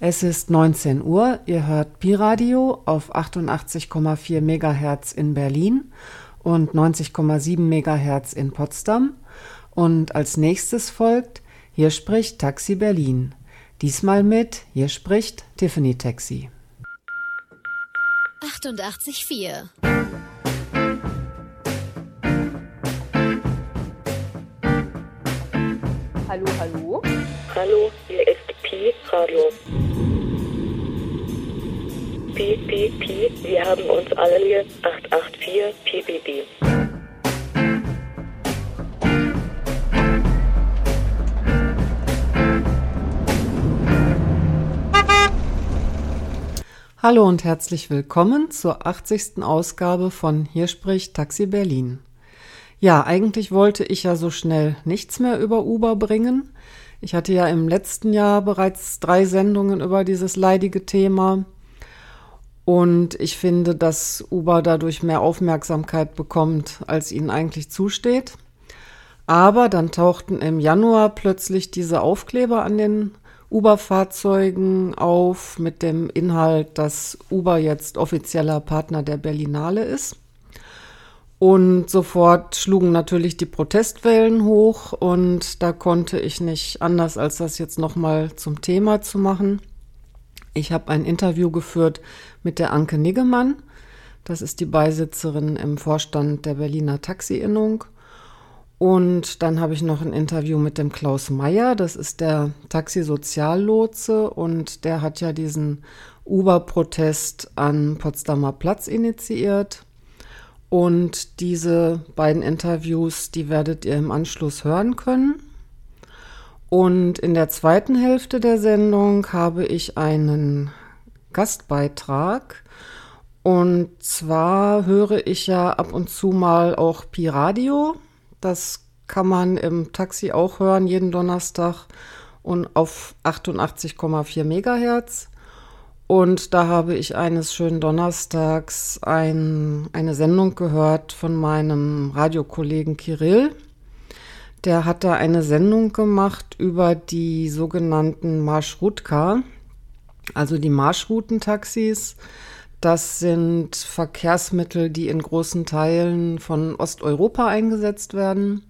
Es ist 19 Uhr. Ihr hört Pi-Radio auf 88,4 MHz in Berlin und 90,7 MHz in Potsdam. Und als nächstes folgt Hier spricht Taxi Berlin. Diesmal mit Hier spricht Tiffany Taxi. 88,4 Hallo, hallo. Hallo, hier ist Pi Pi, wir haben uns alle hier 884 Pi, Pi, Pi. Hallo und herzlich willkommen zur 80. Ausgabe von Hier spricht Taxi Berlin. Ja, eigentlich wollte ich ja so schnell nichts mehr über Uber bringen. Ich hatte ja im letzten Jahr bereits drei Sendungen über dieses leidige Thema. Und ich finde, dass Uber dadurch mehr Aufmerksamkeit bekommt, als ihnen eigentlich zusteht. Aber dann tauchten im Januar plötzlich diese Aufkleber an den Uber-Fahrzeugen auf mit dem Inhalt, dass Uber jetzt offizieller Partner der Berlinale ist. Und sofort schlugen natürlich die Protestwellen hoch und da konnte ich nicht anders, als das jetzt nochmal zum Thema zu machen. Ich habe ein Interview geführt mit der Anke Niggemann. Das ist die Beisitzerin im Vorstand der Berliner Taxi-Innung. Und dann habe ich noch ein Interview mit dem Klaus Meyer, das ist der Taxi-Soziallotse und der hat ja diesen Uber-Protest an Potsdamer Platz initiiert. Und diese beiden Interviews, die werdet ihr im Anschluss hören können. Und in der zweiten Hälfte der Sendung habe ich einen Gastbeitrag. Und zwar höre ich ja ab und zu mal auch Pi Radio. Das kann man im Taxi auch hören, jeden Donnerstag und auf 88,4 Megahertz. Und da habe ich eines schönen Donnerstags ein, eine Sendung gehört von meinem Radiokollegen Kirill. Der hat da eine Sendung gemacht über die sogenannten Marschrutka, also die Marschroutentaxis. Das sind Verkehrsmittel, die in großen Teilen von Osteuropa eingesetzt werden.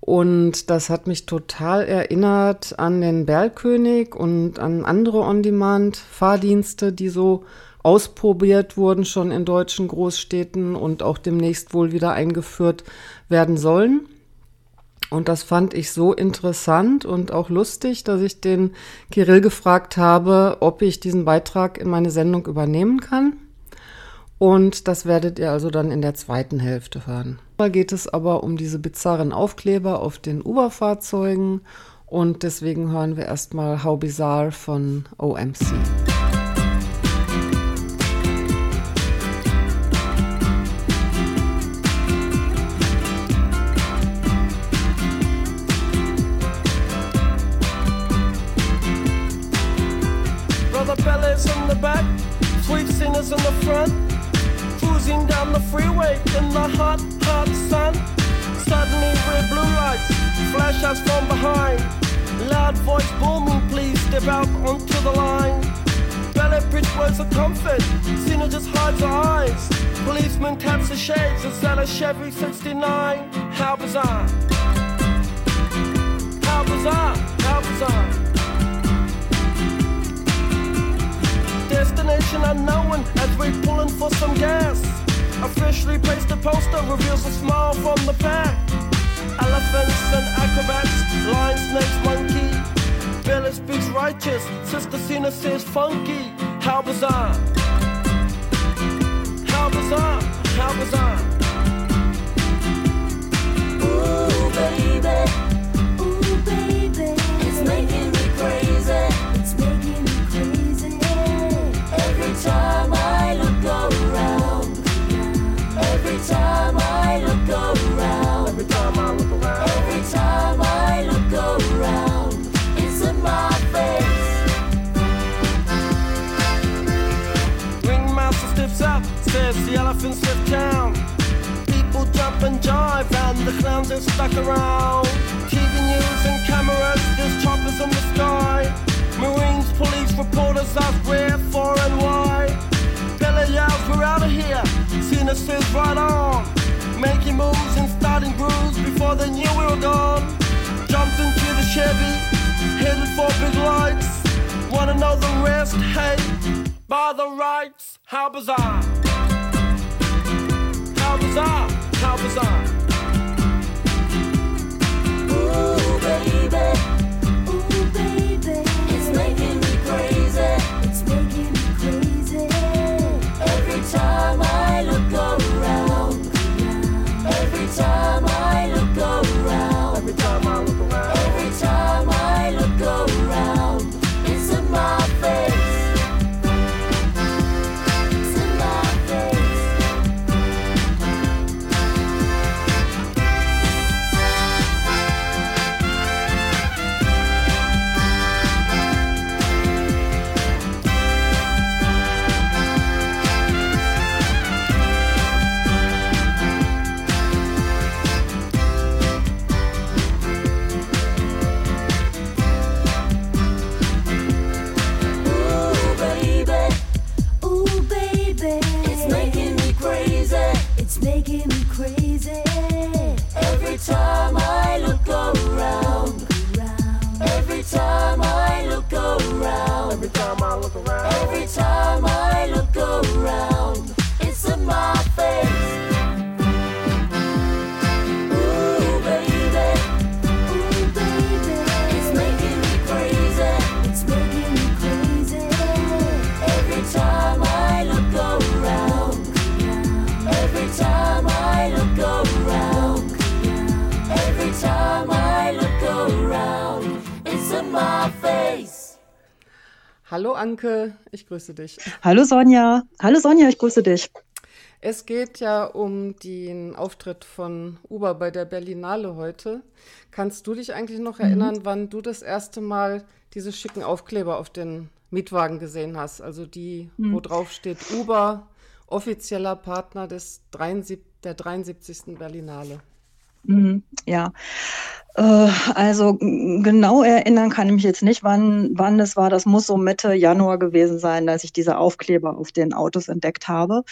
Und das hat mich total erinnert an den Bergkönig und an andere On-Demand-Fahrdienste, die so ausprobiert wurden schon in deutschen Großstädten und auch demnächst wohl wieder eingeführt werden sollen. Und das fand ich so interessant und auch lustig, dass ich den Kirill gefragt habe, ob ich diesen Beitrag in meine Sendung übernehmen kann. Und das werdet ihr also dann in der zweiten Hälfte hören. Da geht es aber um diese bizarren Aufkleber auf den Uber-Fahrzeugen und deswegen hören wir erstmal How Bizarre von OMC. Freeway in the hot, hot sun. Suddenly red blue lights flash us from behind. Loud voice booming, please step out onto the line. Ballet bridge words of comfort, Cena just hides her eyes. Policeman taps the shades and said a Chevy 69. How bizarre! How bizarre! How bizarre! Destination unknown as we're pulling for some gas. Officially placed a poster reveals a smile from the back. Elephants and acrobats, lion, snakes, monkey. Billy speaks righteous, Sister Cena says funky. How bizarre! How bizarre! How bizarre! Nothing's left down. People jump and jive, and the clowns are stuck around. TV news and cameras, there's choppers in the sky. Marines, police, reporters ask where, for, and why. Billy yells, we're out of here. Cena says, right on. Making moves and starting grooves before they knew we were gone. Jumped into the Chevy, headed for big lights. Wanna know the rest? Hey, by the rights, how bizarre. Bizarre! How bizarre! It's making me crazy. It's making me crazy. Every time I Anke, ich grüße dich. Hallo Sonja. Hallo Sonja, ich grüße dich. Es geht ja um den Auftritt von Uber bei der Berlinale heute. Kannst du dich eigentlich noch erinnern, wann du das erste Mal diese schicken Aufkleber auf den Mietwagen gesehen hast? Also die, wo drauf steht Uber, offizieller Partner des 73, der 73. Berlinale. Mhm, ja. Äh, also g- genau erinnern kann ich mich jetzt nicht, wann, wann es war. Das muss so Mitte Januar gewesen sein, dass ich diese Aufkleber auf den Autos entdeckt habe.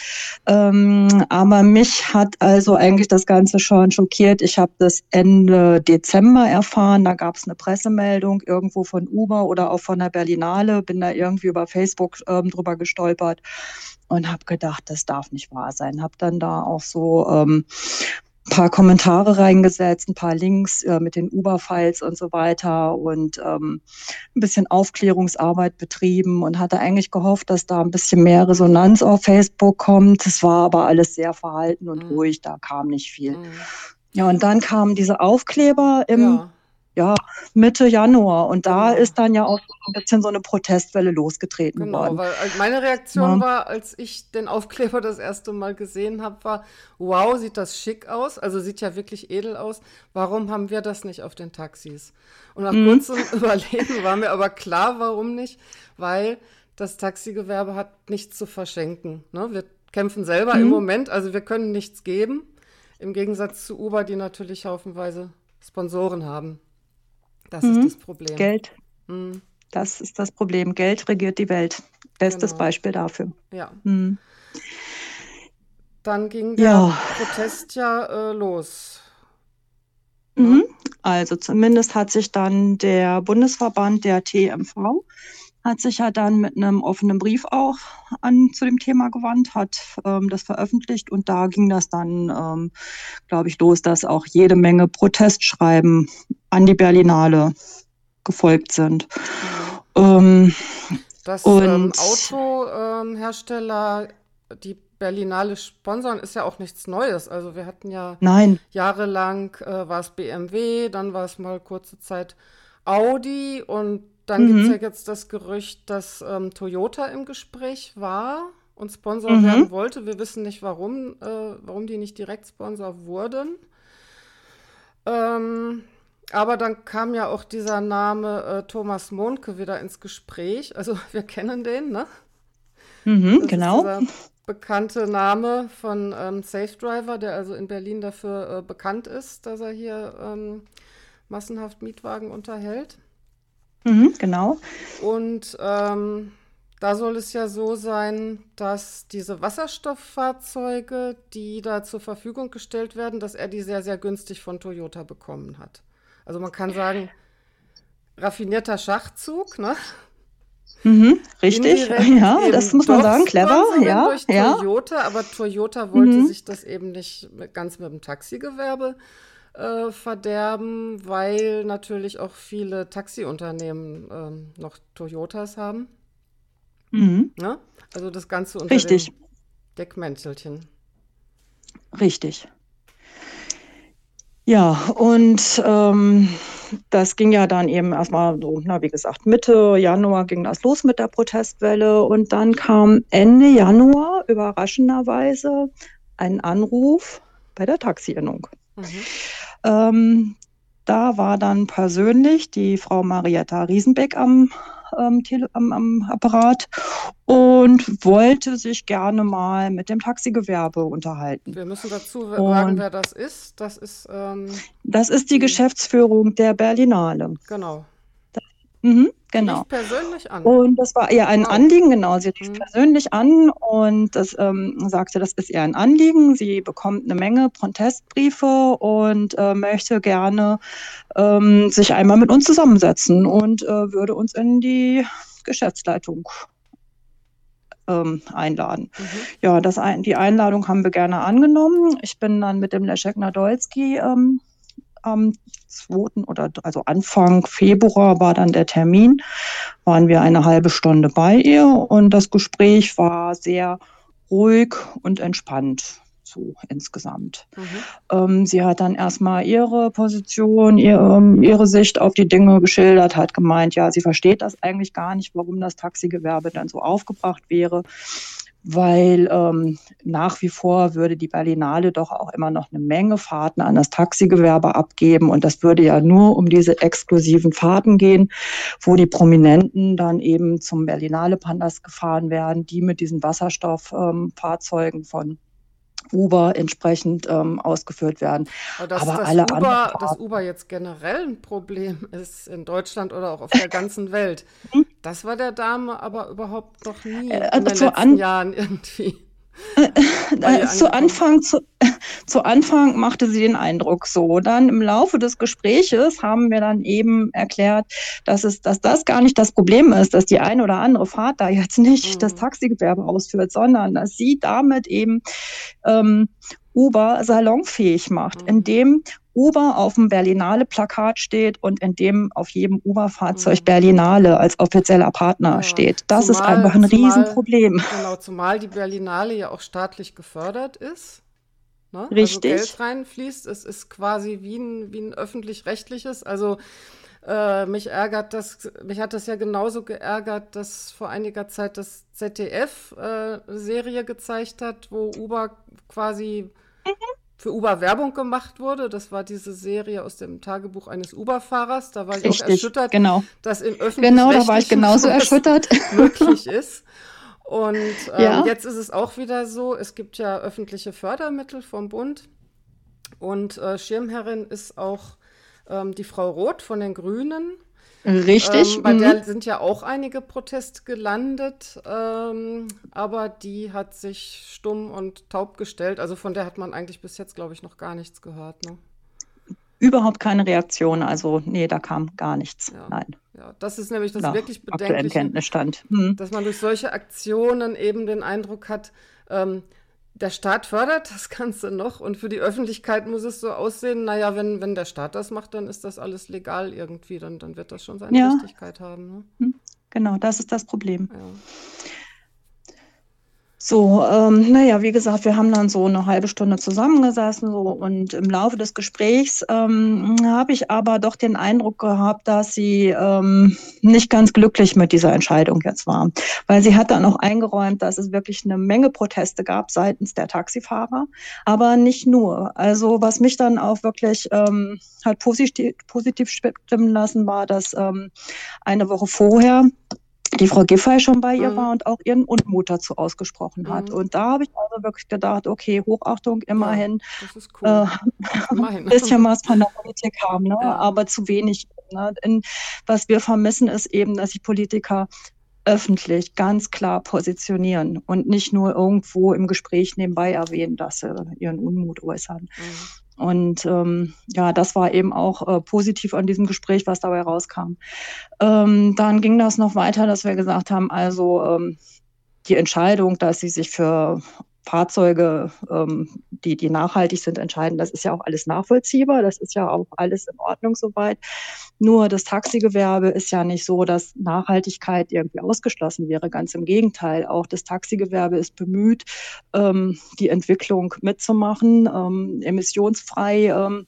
Ähm, aber mich hat also eigentlich das Ganze schon schockiert. Ich habe das Ende Dezember erfahren. Da gab es eine Pressemeldung irgendwo von Uber oder auch von der Berlinale. Bin da irgendwie über Facebook ähm, drüber gestolpert und habe gedacht, das darf nicht wahr sein. Habe dann da auch so ähm, paar Kommentare reingesetzt, ein paar Links äh, mit den Uber-Files und so weiter und ähm, ein bisschen Aufklärungsarbeit betrieben und hatte eigentlich gehofft, dass da ein bisschen mehr Resonanz auf Facebook kommt. Es war aber alles sehr verhalten und Mhm. ruhig, da kam nicht viel. Mhm. Ja, und dann kamen diese Aufkleber im Ja, ja, Mitte Januar und da Genau. ist dann ja auch so ein bisschen so eine Protestwelle losgetreten genau, worden. weil also meine Reaktion Ja. war, als ich den Aufkleber das erste Mal gesehen habe, war, wow, sieht das schick aus, also sieht ja wirklich edel aus. Warum haben wir das nicht auf den Taxis? Und nach Mhm. kurzem Überlegen war mir aber klar, warum nicht, weil das Taxigewerbe hat nichts zu verschenken. Ne? Wir kämpfen selber im Mhm. Moment, also wir können nichts geben, im Gegensatz zu Uber, die natürlich haufenweise Sponsoren haben. Das ist Mhm. das Problem. Geld, Mhm. das ist das Problem. Geld regiert die Welt. Bestes Genau. Beispiel dafür. Ja. Mhm. Dann ging der Ja. Protest ja äh, los. Mhm. Also zumindest hat sich dann der Bundesverband der TMV hat sich ja dann mit einem offenen Brief auch an zu dem Thema gewandt, hat ähm, das veröffentlicht und da ging das dann, ähm, glaube ich, los, dass auch jede Menge Protestschreiben an die Berlinale gefolgt sind. Ähm, Dass ähm, Autohersteller die Berlinale sponsern, ist ja auch nichts Neues. Also wir hatten ja nein, jahrelang äh, war es BMW, dann war es mal kurze Zeit Audi und dann Mhm. gibt es ja jetzt das Gerücht, dass ähm, Toyota im Gespräch war und Sponsor Mhm. werden wollte. Wir wissen nicht, warum, äh, warum die nicht direkt Sponsor wurden. Ähm, aber dann kam ja auch dieser Name äh, Thomas Mohnke wieder ins Gespräch. Also wir kennen den, ne? mhm, genau. dieser bekannte Name von ähm, Safe Driver, der also in Berlin dafür äh, bekannt ist, dass er hier ähm, massenhaft Mietwagen unterhält. Mhm, genau. Und ähm, da soll es ja so sein, dass diese Wasserstofffahrzeuge, die da zur Verfügung gestellt werden, dass er die sehr, sehr günstig von Toyota bekommen hat. Also man kann sagen, raffinierter Schachzug, ne? Mhm, richtig, Indirekt ja, das muss man sagen, clever, ja, durch ja. Toyota, aber Toyota wollte Mhm. sich das eben nicht ganz mit dem Taxigewerbe äh, verderben, weil natürlich auch viele Taxiunternehmen ähm, noch Toyotas haben. Mhm, Ne? Also das Ganze unter richtig, dem Deckmäntelchen. richtig. Ja, und ähm, das ging ja dann eben erstmal so, na, wie gesagt, Mitte Januar ging das los mit der Protestwelle und dann kam Ende Januar überraschenderweise ein Anruf bei der Taxiinnung. Mhm. Ähm, da war dann persönlich die Frau Marietta Riesenbeck am, ähm, am, am Apparat und wollte sich gerne mal mit dem Taxigewerbe unterhalten. Wir müssen dazu Und- sagen, wer das ist. Das ist, ähm, Das ist die Mhm. Geschäftsführung der Berlinale. genau. Mhm, Die genau. rief persönlich an. Und das war ihr ein Wow. Anliegen, genau. Sie rief Mhm. persönlich an und das ähm, sagte, das ist ihr ein Anliegen. Sie bekommt eine Menge Protestbriefe und äh, möchte gerne ähm, sich einmal mit uns zusammensetzen und äh, würde uns in die Geschäftsleitung ähm, einladen. Mhm. Ja, das, die Einladung haben wir gerne angenommen. Ich bin dann mit dem Leszek Nadolski ähm, am 2. oder also Anfang Februar war dann der Termin, waren wir eine halbe Stunde bei ihr und das Gespräch war sehr ruhig und entspannt so insgesamt. Mhm. Ähm, sie hat dann erstmal ihre Position, ihr, ähm, ihre Sicht auf die Dinge geschildert, hat gemeint, ja, sie versteht das eigentlich gar nicht, warum das Taxigewerbe dann so aufgebracht wäre, weil ähm, nach wie vor würde die Berlinale doch auch immer noch eine Menge Fahrten an das Taxigewerbe abgeben. Und das würde ja nur um diese exklusiven Fahrten gehen, wo die Prominenten dann eben zum Berlinale Pandas gefahren werden, die mit diesen Wasserstofffahrzeugen von Uber entsprechend ähm, ausgeführt werden. Aber dass Aber das, alle Uber, anderen dass Uber jetzt generell ein Problem ist in Deutschland oder auch auf der ganzen Welt, das war der Dame aber überhaupt noch nie Äh, in den zu letzten an- Jahren irgendwie. Äh, ihr zu? Anfang, zu, zu Anfang machte sie den Eindruck so. Dann im Laufe des Gespräches haben wir dann eben erklärt, dass es, dass das gar nicht das Problem ist, dass die eine oder andere Fahrt da jetzt nicht Mhm. das Taxigewerbe ausführt, sondern dass sie damit eben ähm, Uber salonfähig macht, Mhm. indem Uber auf dem Berlinale-Plakat steht und in dem auf jedem Uber-Fahrzeug Mhm. Berlinale als offizieller Partner Ja, steht. Das ist zumal- einfach ein zumal- Riesenproblem. Genau, zumal die Berlinale ja auch staatlich gefördert ist. Ne? Also Richtig. Geld reinfließt. Es ist quasi wie ein, wie ein öffentlich-rechtliches. Also äh, mich ärgert das, mich hat das ja genauso geärgert, dass vor einiger Zeit das ZDF äh, eine Serie gezeigt hat, wo Uber quasi Mhm. Für Uber Werbung gemacht wurde. Das war diese Serie aus dem Tagebuch eines Uber-Fahrers. Da war ich auch erschüttert, genau. dass in öffentlich Genau, da war ich genauso erschüttert. möglich ist. Und ähm, Ja. jetzt ist es auch wieder so, es gibt ja öffentliche Fördermittel vom Bund und äh, Schirmherrin ist auch ähm, die Frau Roth von den Grünen. Richtig. Ähm, bei mhm. der sind ja auch einige Proteste gelandet, ähm, aber die hat sich stumm und taub gestellt. Also von der hat man eigentlich bis jetzt, glaube ich, noch gar nichts gehört. Ne? Überhaupt keine Reaktion. Also, nee, da kam gar nichts. Ja. Nein. Ja, das ist nämlich das Nach wirklich Bedenkliche. Kenntnisstand. Hm. dass man durch solche Aktionen eben den Eindruck hat, ähm, der Staat fördert das Ganze noch und für die Öffentlichkeit muss es so aussehen, naja, wenn, wenn der Staat das macht, dann ist das alles legal irgendwie, dann, dann wird das schon seine Ja. Richtigkeit haben. Ne? Genau, das ist das Problem. Ja. So, ähm, naja, wie gesagt, wir haben dann so eine halbe Stunde zusammengesessen so, und im Laufe des Gesprächs ähm, habe ich aber doch den Eindruck gehabt, dass sie ähm, nicht ganz glücklich mit dieser Entscheidung jetzt war. Weil sie hat dann auch eingeräumt, dass es wirklich eine Menge Proteste gab seitens der Taxifahrer, aber nicht nur. Also was mich dann auch wirklich ähm, hat positiv, positiv stimmen lassen, war, dass ähm, eine Woche vorher die Frau Giffey schon bei ihr Mhm. war und auch ihren Unmut dazu ausgesprochen hat. Mhm. Und da habe ich also wirklich gedacht, okay, Hochachtung immerhin, Das ist cool. äh, Immerhin. ein bisschen was von der Politik haben, ne? Ja. aber zu wenig. Ne? In, was wir vermissen, ist eben, dass die Politiker öffentlich ganz klar positionieren und nicht nur irgendwo im Gespräch nebenbei erwähnen, dass sie ihren Unmut äußern. Mhm. Und ähm, ja, das war eben auch äh, positiv an diesem Gespräch, was dabei rauskam. Ähm, dann ging das noch weiter, dass wir gesagt haben, also ähm, die Entscheidung, dass sie sich für Fahrzeuge, ähm, die, die nachhaltig sind, entscheiden. Das ist ja auch alles nachvollziehbar. Das ist ja auch alles in Ordnung soweit. Nur das Taxigewerbe ist ja nicht so, dass Nachhaltigkeit irgendwie ausgeschlossen wäre. Ganz im Gegenteil. Auch das Taxigewerbe ist bemüht, ähm, die Entwicklung mitzumachen, ähm, emissionsfrei ähm,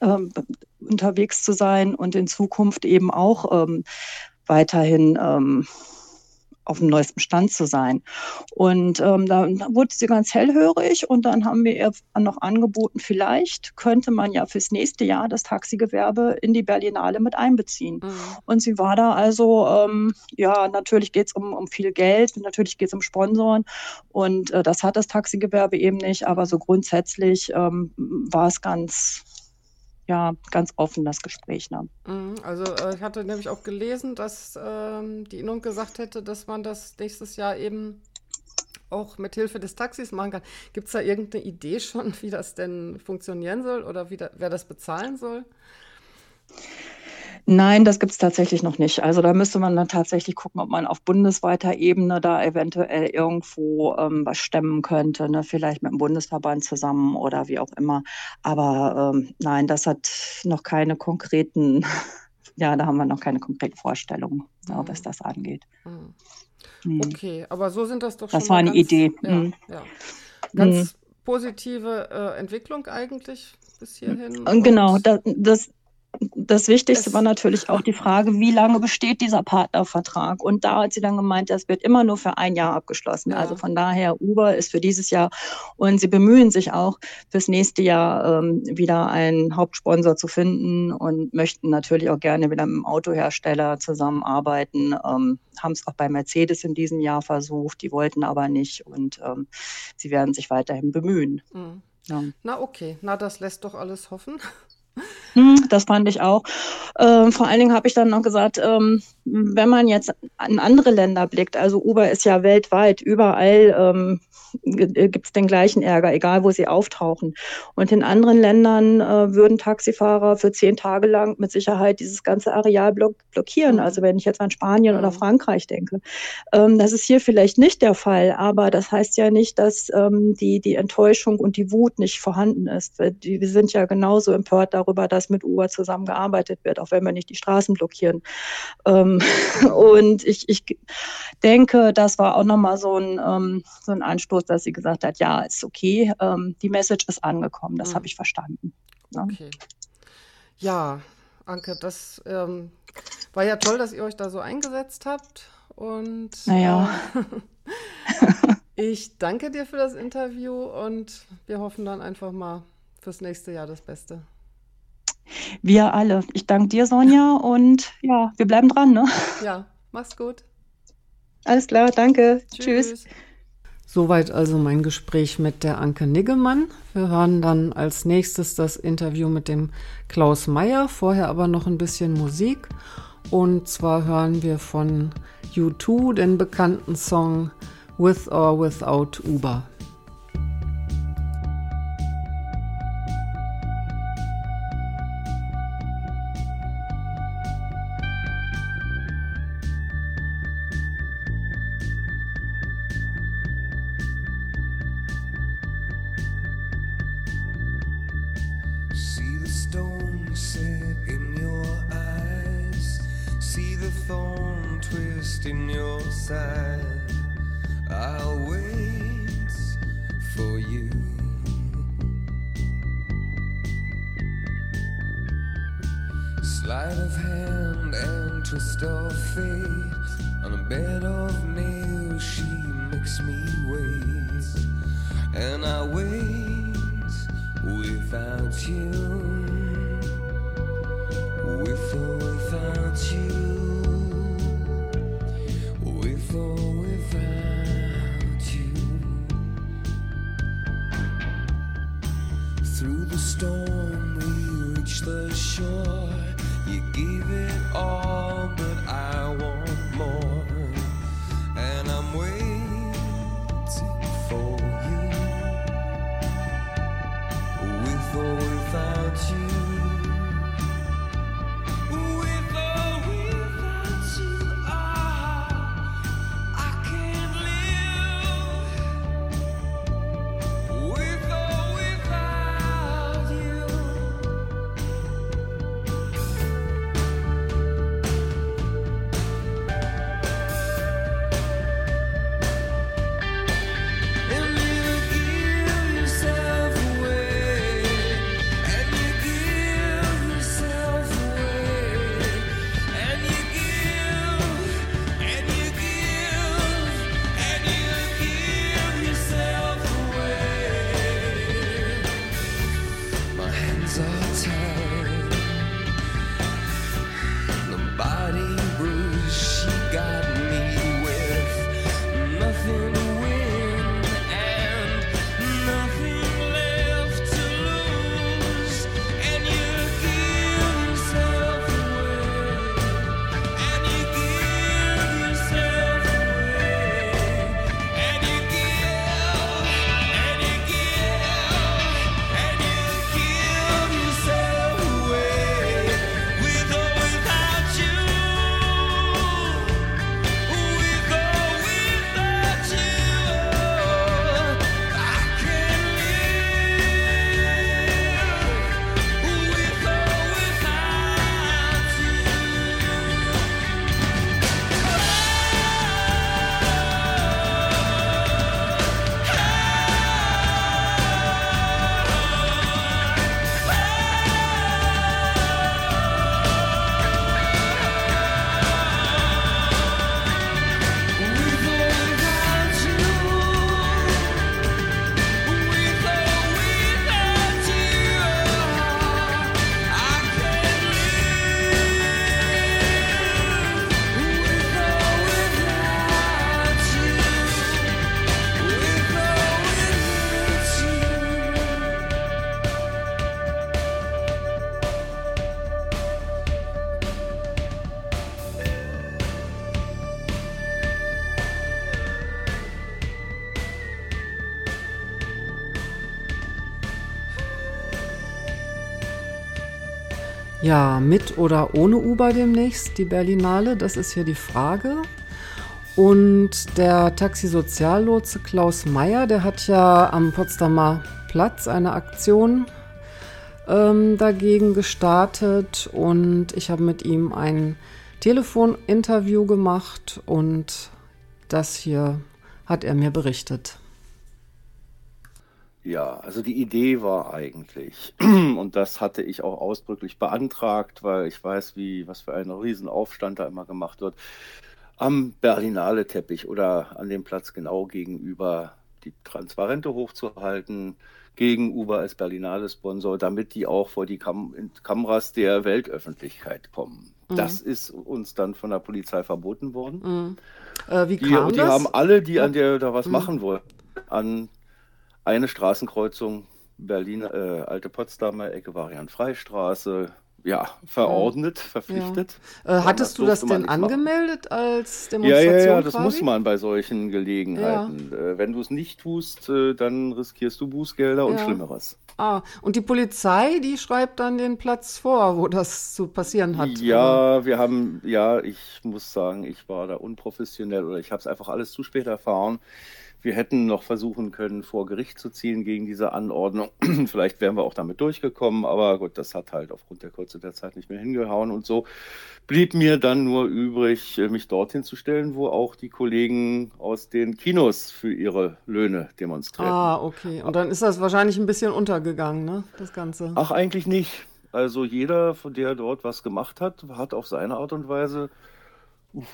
ähm, unterwegs zu sein und in Zukunft eben auch ähm, weiterhin ähm, auf dem neuesten Stand zu sein. Und ähm, dann wurde sie ganz hellhörig und dann haben wir ihr noch angeboten, vielleicht könnte man ja fürs nächste Jahr das Taxigewerbe in die Berlinale mit einbeziehen. Mhm. Und sie war da also, ähm, ja, natürlich geht es um, um viel Geld, natürlich geht es um Sponsoren und äh, das hat das Taxigewerbe eben nicht, aber so grundsätzlich ähm, war es ganz ja, ganz offen das Gespräch. Ne? Mhm, also äh, ich hatte nämlich auch gelesen, dass ähm, die Innung gesagt hätte, dass man das nächstes Jahr eben auch mit Hilfe des Taxis machen kann. Gibt es da irgendeine Idee schon, wie das denn funktionieren soll oder wie da, wer das bezahlen soll? Nein, das gibt es tatsächlich noch nicht. Also da müsste man dann tatsächlich gucken, ob man auf bundesweiter Ebene da eventuell irgendwo ähm, was stemmen könnte, ne? vielleicht mit dem Bundesverband zusammen oder wie auch immer. Aber ähm, nein, das hat noch keine konkreten, ja, da haben wir noch keine konkreten Vorstellungen, mhm. es das angeht. Mhm. Mhm. Okay, aber so sind das doch schon. Das war eine ganz, Idee. Ja, Mhm. ja. Ganz positive äh, Entwicklung eigentlich bis hierhin. Genau, das, das, das Wichtigste war natürlich auch die Frage, wie lange besteht dieser Partnervertrag? Und da hat sie dann gemeint, das wird immer nur für ein Jahr abgeschlossen. Ja. Also von daher, Uber ist für dieses Jahr und sie bemühen sich auch fürs nächste Jahr ähm, wieder einen Hauptsponsor zu finden und möchten natürlich auch gerne wieder mit dem Autohersteller zusammenarbeiten. Ähm, Haben es auch bei Mercedes in diesem Jahr versucht, die wollten aber nicht und ähm, sie werden sich weiterhin bemühen. Mhm. Ja. Na okay, na das lässt doch alles hoffen. Hm, Das fand ich auch. Ähm, vor allen Dingen habe ich dann noch gesagt, ähm, wenn man jetzt an andere Länder blickt, also Uber ist ja weltweit, überall ähm, gibt es den gleichen Ärger, egal wo sie auftauchen. Und in anderen Ländern äh, würden Taxifahrer für zehn Tage lang mit Sicherheit dieses ganze Areal block blockieren. Also wenn ich jetzt an Spanien oder Mhm. Frankreich denke. Ähm, das ist hier vielleicht nicht der Fall, aber das heißt ja nicht, dass ähm, die, die Enttäuschung und die Wut nicht vorhanden ist. Die, wir sind ja genauso empört darüber, dass mit Uber zusammengearbeitet wird, auch wenn wir nicht die Straßen blockieren. Ähm, und ich, ich denke, das war auch nochmal so ein, ähm, so ein Anstoß, dass sie gesagt hat, ja, ist okay, ähm, die Message ist angekommen, das Mhm. habe ich verstanden. Ne? Okay. Ja, Anke, das ähm, war ja toll, dass ihr euch da so eingesetzt habt. Und Naja. äh, ich danke dir für das Interview und wir hoffen dann einfach mal fürs nächste Jahr das Beste. Wir alle. Ich danke dir, Sonja, und ja, wir bleiben dran. Ne? Ja, mach's gut. Alles klar, danke. Tschüss. Soweit also mein Gespräch mit der Anke Niggemann. Wir hören dann als nächstes das Interview mit dem Klaus Meyer, vorher aber noch ein bisschen Musik. Und zwar hören wir von U2 den bekannten Song With or Without Uber. Ja, mit oder ohne Uber demnächst, die Berlinale, das ist hier die Frage. Und der Taxisoziallotse Klaus Meyer, der hat ja am Potsdamer Platz eine Aktion ähm, dagegen gestartet und ich habe mit ihm ein Telefoninterview gemacht und das hier hat er mir berichtet. Ja, also die Idee war eigentlich, und das hatte ich auch ausdrücklich beantragt, weil ich weiß, wie, was für ein Riesenaufstand da immer gemacht wird, am Berlinale Teppich oder an dem Platz genau gegenüber die Transparente hochzuhalten, gegen Uber als Berlinale Sponsor, damit die auch vor die Kam Kameras der Weltöffentlichkeit kommen. Mhm. Das ist uns dann von der Polizei verboten worden. Mhm. Äh, wie Die, kam die das? haben alle, die an der da was Mhm. machen wollten, an eine Straßenkreuzung Berlin, äh, Alte Potsdamer Ecke, Variant-Freistraße, ja, verordnet, verpflichtet. äh, hattest du das denn nichts machen. angemeldet als Ja, Demonstration? ja, ja, das quasi? muss man bei solchen Gelegenheiten. Äh, wenn du es nicht tust, äh, dann riskierst du Bußgelder und Ja. Schlimmeres. Ah, und die Polizei, die schreibt dann den Platz vor, wo das zu passieren hat. oder? Ja, wir haben, ja, ich muss sagen, ich war da unprofessionell oder ich habe es einfach alles zu spät erfahren. Wir hätten noch versuchen können, vor Gericht zu ziehen gegen diese Anordnung. Vielleicht wären wir auch damit durchgekommen, aber gut, das hat halt aufgrund der Kürze der Zeit nicht mehr hingehauen und so blieb mir dann nur übrig, äh, mich dorthin zu stellen, wo auch die Kollegen aus den Kinos für ihre Löhne demonstrieren. Ah, okay. Und dann ist das wahrscheinlich ein bisschen untergegangen, ne? Das Ganze. Ach, eigentlich nicht. Also jeder, von der dort was gemacht hat, hat auf seine Art und Weise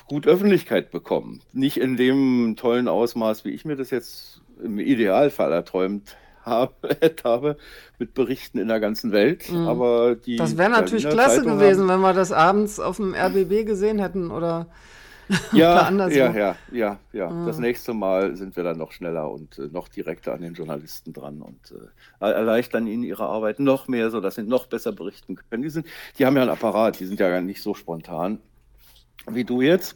gut Öffentlichkeit bekommen. Nicht in dem tollen Ausmaß, wie ich mir das jetzt im Idealfall erträumt habe, mit Berichten in der ganzen Welt. Mhm. Aber die Das wäre natürlich Berliner klasse Zeitung gewesen, haben- wenn wir das abends auf dem RBB gesehen hätten oder Ja, anderswo. ja, ja, ja, ja. Ah. Das nächste Mal sind wir dann noch schneller und äh, noch direkter an den Journalisten dran und äh, erleichtern ihnen ihre Arbeit noch mehr, sodass sie noch besser berichten können. Die, sind, die haben ja einen Apparat, die sind ja gar nicht so spontan wie du jetzt,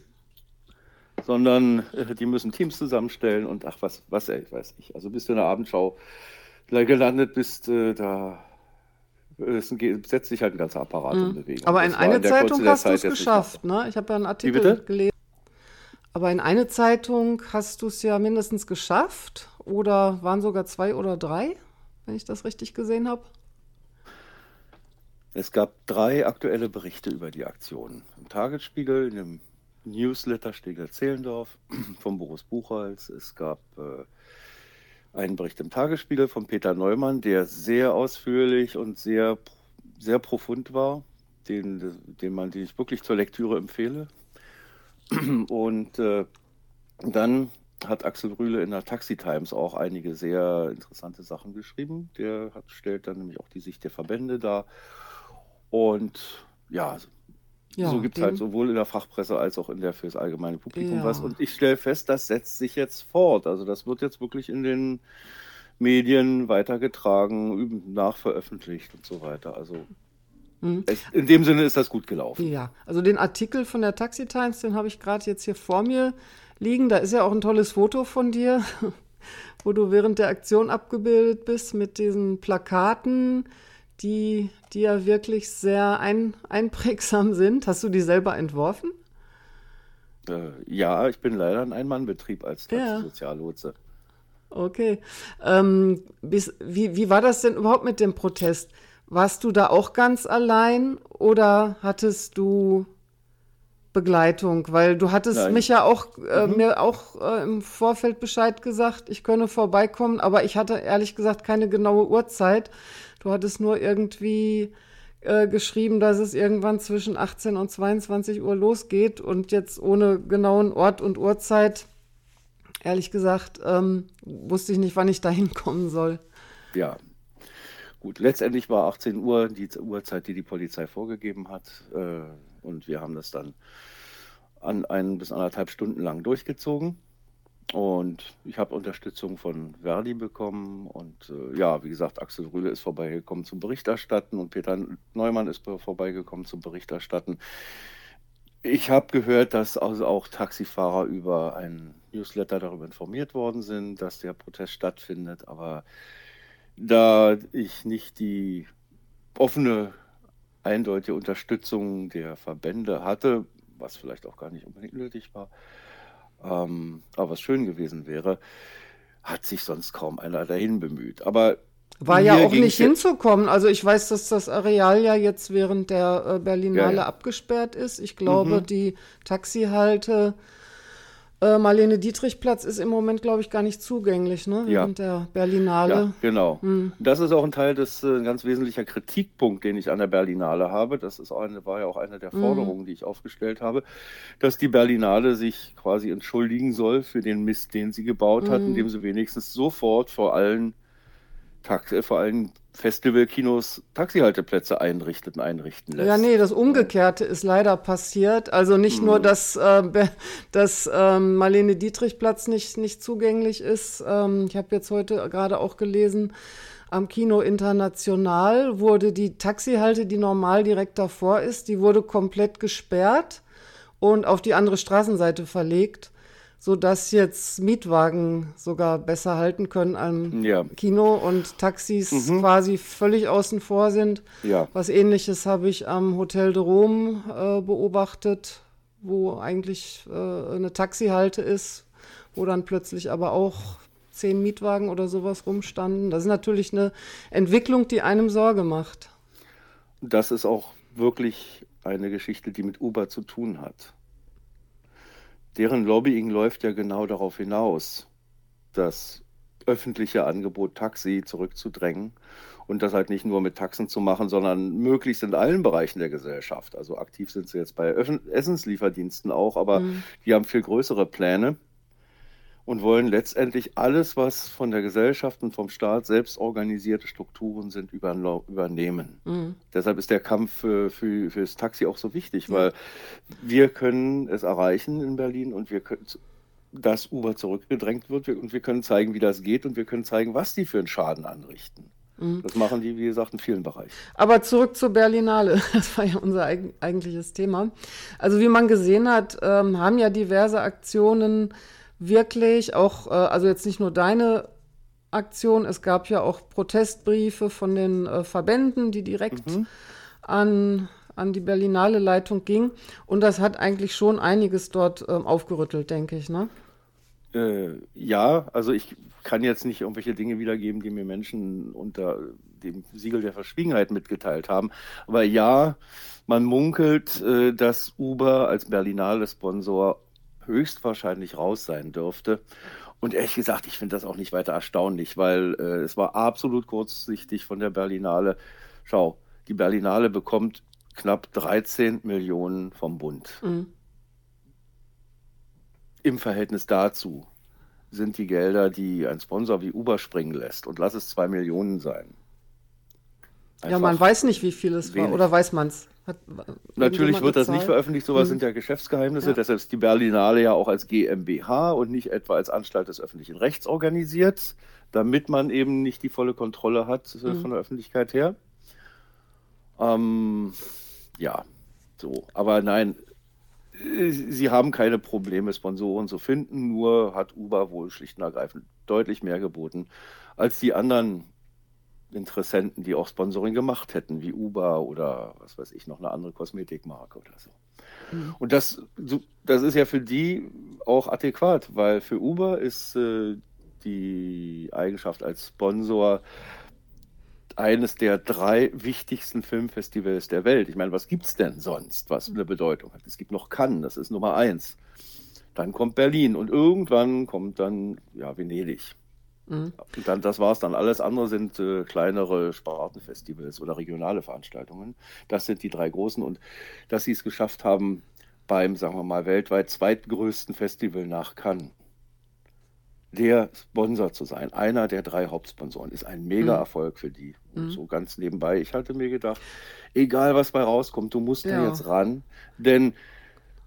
sondern äh, die müssen Teams zusammenstellen und ach, was, was, ey, weiß ich. Also bis du in der Abendschau gelandet bist, äh, da äh, setzt sich halt ein ganzer Apparat in Bewegung. Mhm. Aber in eine Zeitung der hast du es geschafft, ne? Ich habe ja einen Artikel gelesen. Aber in eine Zeitung hast du es ja mindestens geschafft oder waren sogar zwei oder drei, wenn ich das richtig gesehen habe. Es gab drei aktuelle Berichte über die Aktion. Im Tagesspiegel, in dem Newsletter Stegler-Zehlendorf von Boris Buchholz. Es gab äh, einen Bericht im Tagesspiegel von Peter Neumann, der sehr ausführlich und sehr, sehr profund war, den, den, man, den ich wirklich zur Lektüre empfehle. Und äh, dann hat Axel Rühle in der Taxi Times auch einige sehr interessante Sachen geschrieben. Der hat, stellt dann nämlich auch die Sicht der Verbände dar. Und ja, Ja, so gibt es halt sowohl in der Fachpresse als auch in der fürs allgemeine Publikum Ja. was. Und ich stelle fest, das setzt sich jetzt fort. Also das wird jetzt wirklich in den Medien weitergetragen, nachveröffentlicht und so weiter. Also Mhm. in dem Sinne ist das gut gelaufen. Ja, also den Artikel von der Taxi Times, den habe ich gerade jetzt hier vor mir liegen. Da ist ja auch ein tolles Foto von dir, wo du während der Aktion abgebildet bist mit diesen Plakaten, die, die ja wirklich sehr ein, einprägsam sind. Hast du die selber entworfen? Äh, ja, ich bin leider ein Ein-Mann-Betrieb als Ja. Taxi-Soziallotse. Okay. Ähm, bis, wie, wie war das denn überhaupt mit dem Protest? Warst du da auch ganz allein oder hattest du Begleitung? Weil du hattest Nein. mich ja auch, äh, mir auch äh, im Vorfeld Bescheid gesagt, ich könne vorbeikommen, aber ich hatte ehrlich gesagt keine genaue Uhrzeit. Du hattest nur irgendwie äh, geschrieben, dass es irgendwann zwischen 18 und 22 Uhr losgeht und jetzt ohne genauen Ort und Uhrzeit ehrlich gesagt, ähm, wusste ich nicht, wann ich da hinkommen soll. Ja. Gut, letztendlich war 18 Uhr die Uhrzeit, die die Polizei vorgegeben hat. Äh, und wir haben das dann an ein bis anderthalb Stunden lang durchgezogen. Und ich habe Unterstützung von Verdi bekommen. Und äh, ja, wie gesagt, Axel Rühle ist vorbeigekommen zum Berichterstatten und Peter Neumann ist vorbeigekommen zum Berichterstatten. Ich habe gehört, dass also auch Taxifahrer über einen Newsletter darüber informiert worden sind, dass der Protest stattfindet. Aber da ich nicht die offene eindeutige Unterstützung der Verbände hatte, was vielleicht auch gar nicht unbedingt nötig war, ähm, aber was schön gewesen wäre, hat sich sonst kaum einer dahin bemüht. Aber War ja auch nicht hinzukommen. Also ich weiß, dass das Areal ja jetzt während der äh, Berlinale Ja, Mhm. ja. abgesperrt ist. Ich glaube, die Taxihalte äh, Marlene Dietrich-Platz ist im Moment, glaube ich, gar nicht zugänglich, ne? Ja. Während der Berlinale. Ja, genau. Das ist auch ein Teil des äh, ein ganz wesentlicher Kritikpunkt, den ich an der Berlinale habe. Das ist eine, war ja auch eine der Forderungen, die ich aufgestellt habe, dass die Berlinale sich quasi entschuldigen soll für den Mist, den sie gebaut hat, indem sie wenigstens sofort vor allen Tax äh, vor allen Festivalkinos Taxihalteplätze einrichtet und einrichten lässt. Ja, nee, das Umgekehrte ist leider passiert. Also nicht Mhm. nur, dass, äh, dass ähm, Marlene Dietrich-Platz nicht, nicht zugänglich ist. Ähm, ich habe jetzt heute gerade auch gelesen, am Kino International wurde die Taxihalte, die normal direkt davor ist, die wurde komplett gesperrt und auf die andere Straßenseite verlegt, sodass jetzt Mietwagen sogar besser halten können am Ja. Kino und Taxis quasi völlig außen vor sind. Ja. Was ähnliches habe ich am Hotel de Rome äh, beobachtet, wo eigentlich äh, eine Taxihalte ist, wo dann plötzlich aber auch zehn Mietwagen oder sowas rumstanden. Das ist natürlich eine Entwicklung, die einem Sorge macht. Das ist auch wirklich eine Geschichte, die mit Uber zu tun hat. Deren Lobbying läuft ja genau darauf hinaus, das öffentliche Angebot Taxi zurückzudrängen und das halt nicht nur mit Taxen zu machen, sondern möglichst in allen Bereichen der Gesellschaft. Also aktiv sind sie jetzt bei Essenslieferdiensten auch, aber die haben viel größere Pläne und wollen letztendlich alles, was von der Gesellschaft und vom Staat selbst organisierte Strukturen sind, übernehmen. Deshalb ist der Kampf für, für, für das Taxi auch so wichtig, weil wir können es erreichen in Berlin und wir können, dass Uber zurückgedrängt wird und wir können zeigen, wie das geht und wir können zeigen, was die für einen Schaden anrichten. Das machen die, wie gesagt, in vielen Bereichen. Aber zurück zur Berlinale. Das war ja unser eig eigentliches Thema. Also wie man gesehen hat, ähm, haben ja diverse Aktionen wirklich auch, äh, also jetzt nicht nur deine Aktion, es gab ja auch Protestbriefe von den äh, Verbänden, die direkt an, an die Berlinale Leitung gingen. Und das hat eigentlich schon einiges dort ähm, aufgerüttelt, denke ich, ne? Äh, ja, also ich kann jetzt nicht irgendwelche Dinge wiedergeben, die mir Menschen unter dem Siegel der Verschwiegenheit mitgeteilt haben. Aber ja, man munkelt, äh, dass Uber als Berlinale Sponsor höchstwahrscheinlich raus sein dürfte. Und ehrlich gesagt, ich finde das auch nicht weiter erstaunlich, weil äh, es war absolut kurzsichtig von der Berlinale. Schau, die Berlinale bekommt knapp 13 Millionen vom Bund. Im Verhältnis dazu sind die Gelder, die ein Sponsor wie Uber springen lässt, und lass es zwei Millionen sein. ja, man Einfach weiß nicht, wie viel es war. wenig. Oder weiß man es? Natürlich wird das nicht veröffentlicht, sowas sind ja Geschäftsgeheimnisse. Ja. Deshalb ist die Berlinale ja auch als GmbH und nicht etwa als Anstalt des öffentlichen Rechts organisiert, damit man eben nicht die volle Kontrolle hat äh, von der Öffentlichkeit her. Ähm, ja, so. Aber nein, äh, sie haben keine Probleme, Sponsoren zu finden, nur hat Uber wohl schlicht und ergreifend deutlich mehr geboten als die anderen Interessenten, die auch Sponsoring gemacht hätten, wie Uber oder was weiß ich, noch eine andere Kosmetikmarke oder so. Und das, das ist ja für die auch adäquat, weil für Uber ist äh, die Eigenschaft als Sponsor eines der drei wichtigsten Filmfestivals der Welt. Ich meine, was gibt's denn sonst, was eine Bedeutung hat? Es gibt noch Cannes, das ist Nummer eins. Dann kommt Berlin und irgendwann kommt dann ja Venedig. Und dann, das war's dann. Alles andere sind äh, kleinere Spartenfestivals oder regionale Veranstaltungen. Das sind die drei großen. Und dass sie es geschafft haben, beim, sagen wir mal, weltweit zweitgrößten Festival nach Cannes, der Sponsor zu sein, einer der drei Hauptsponsoren, ist ein Mega-Erfolg für die. Und so ganz nebenbei, ich hatte mir gedacht, egal was bei rauskommt, du musst da Ja. jetzt ran, denn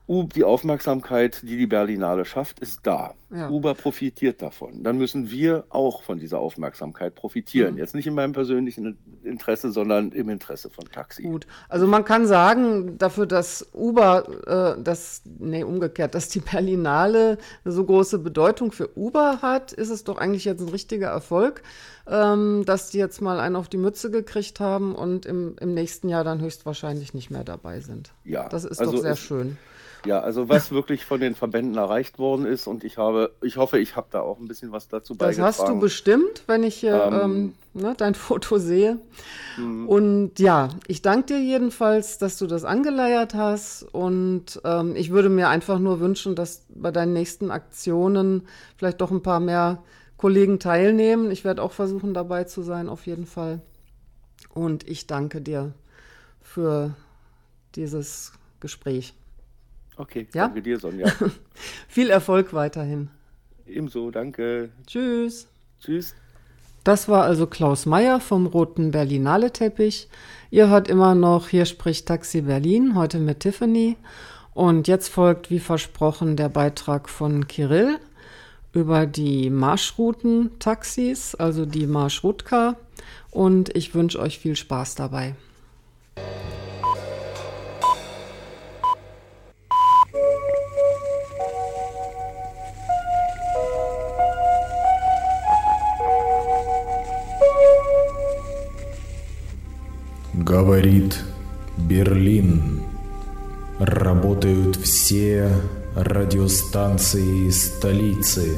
Die Aufmerksamkeit, die die Berlinale schafft, ist da. Ja. Uber profitiert davon. Dann müssen wir auch von dieser Aufmerksamkeit profitieren. Mhm. Jetzt nicht in meinem persönlichen Interesse, sondern im Interesse von Taxi. Gut, also man kann sagen, dafür, dass Uber, äh, das, nee, umgekehrt, dass die Berlinale eine so große Bedeutung für Uber hat, ist es doch eigentlich jetzt ein richtiger Erfolg, ähm, dass die jetzt mal einen auf die Mütze gekriegt haben und im, im nächsten Jahr dann höchstwahrscheinlich nicht mehr dabei sind. Ja, Das ist also doch sehr schön. Ja, also was wirklich von den Verbänden erreicht worden ist und ich habe, ich hoffe, ich habe da auch ein bisschen was dazu Das beigetragen. hast du bestimmt, wenn ich hier ähm, Ähm, ne, dein Foto sehe. hm. Und ja, ich danke dir jedenfalls, dass du das angeleiert hast. Und ähm, ich würde mir einfach nur wünschen, dass bei deinen nächsten Aktionen vielleicht doch ein paar mehr Kollegen teilnehmen. Ich werde auch versuchen, dabei zu sein, auf jeden Fall. Und ich danke dir für dieses Gespräch. Okay, Ja? danke dir, Sonja. Viel Erfolg weiterhin. Ebenso, danke. Tschüss. Tschüss. Das war also Klaus Meyer vom Roten Berlinale Teppich. Ihr hört immer noch, hier spricht Taxi Berlin, heute mit Tiffany. Und jetzt folgt, wie versprochen, der Beitrag von Kirill über die Marschrouten-Taxis, also die Marschrutka. Und ich wünsche euch viel Spaß dabei. Говорит Берлин. Работают все радиостанции столицы.